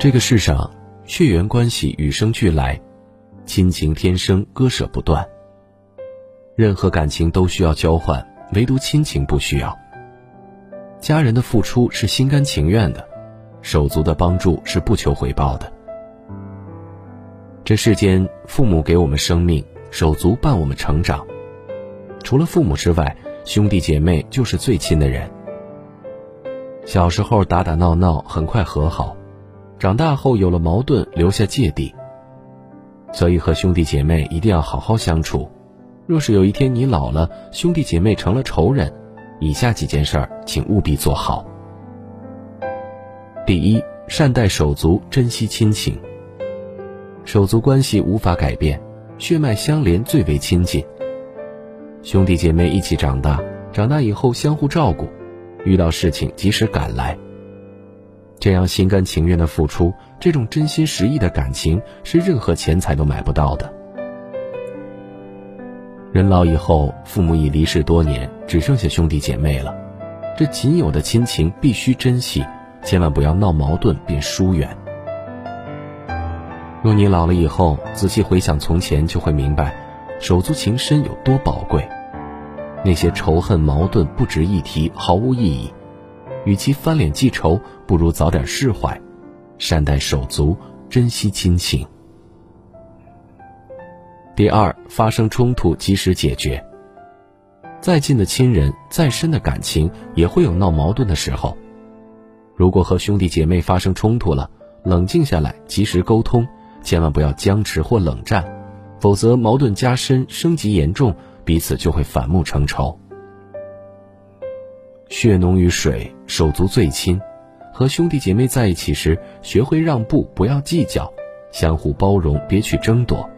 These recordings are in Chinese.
这个世上，血缘关系与生俱来，亲情天生割舍不断。任何感情都需要交换，唯独亲情不需要。家人的付出是心甘情愿的，手足的帮助是不求回报的。这世间，父母给我们生命，手足伴我们成长。除了父母之外，兄弟姐妹就是最亲的人。小时候打打闹闹，很快和好；长大后有了矛盾，留下芥蒂。所以和兄弟姐妹一定要好好相处。若是有一天你老了，兄弟姐妹成了仇人，以下几件事儿，请务必做好。第一，善待手足，珍惜亲情。手足关系无法改变，血脉相连最为亲近。兄弟姐妹一起长大，长大以后相互照顾，遇到事情及时赶来。这样心甘情愿的付出，这种真心实意的感情，是任何钱财都买不到的。人老以后，父母已离世多年，只剩下兄弟姐妹了，这仅有的亲情必须珍惜，千万不要闹矛盾便疏远。若你老了以后，仔细回想从前，就会明白。手足情深有多宝贵？那些仇恨矛盾不值一提，毫无意义。与其翻脸记仇，不如早点释怀，善待手足，珍惜亲情。第二，发生冲突及时解决。再近的亲人，再深的感情，也会有闹矛盾的时候。如果和兄弟姐妹发生冲突了，冷静下来，及时沟通，千万不要僵持或冷战。否则，矛盾加深、升级严重，彼此就会反目成仇。血浓于水，手足最亲。和兄弟姐妹在一起时，学会让步，不要计较，相互包容，别去争夺。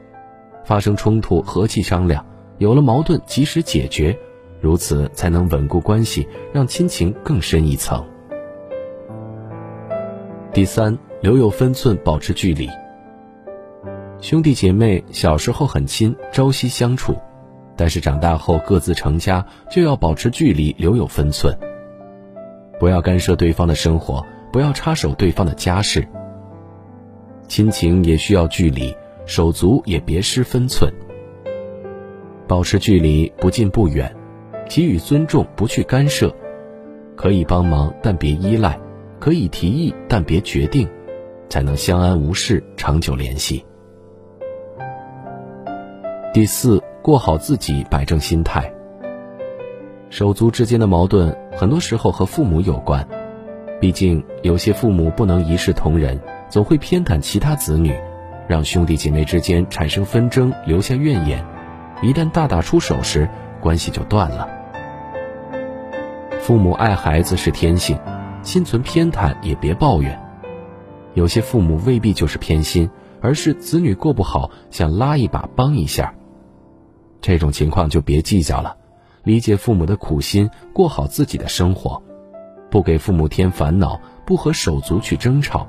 发生冲突，和气商量；有了矛盾，及时解决，如此才能稳固关系，让亲情更深一层。第三，留有分寸，保持距离。兄弟姐妹小时候很亲，朝夕相处，但是长大后各自成家，就要保持距离，留有分寸。不要干涉对方的生活，不要插手对方的家事。亲情也需要距离，手足也别失分寸。保持距离，不近不远，给予尊重，不去干涉。可以帮忙，但别依赖；可以提议，但别决定，才能相安无事，长久联系。第四，过好自己，摆正心态。手足之间的矛盾，很多时候和父母有关。毕竟有些父母不能一视同仁，总会偏袒其他子女，让兄弟姐妹之间产生纷争，留下怨言。一旦大打出手时，关系就断了。父母爱孩子是天性，心存偏袒也别抱怨。有些父母未必就是偏心，而是子女过不好，想拉一把，帮一下。这种情况就别计较了，理解父母的苦心，过好自己的生活，不给父母添烦恼，不和手足去争吵，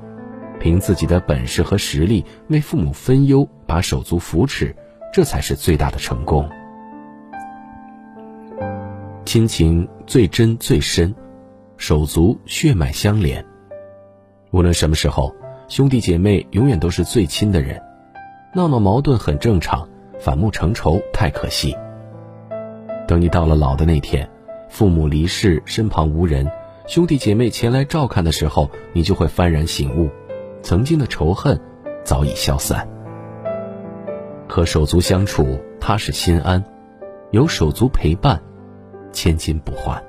凭自己的本事和实力为父母分忧，把手足扶持，这才是最大的成功。亲情最真最深，手足血脉相连，无论什么时候，兄弟姐妹永远都是最亲的人，闹闹矛盾很正常。反目成仇太可惜。等你到了老的那天，父母离世，身旁无人，兄弟姐妹前来照看的时候，你就会幡然醒悟，曾经的仇恨早已消散。和手足相处踏实心安，有手足陪伴，千金不换。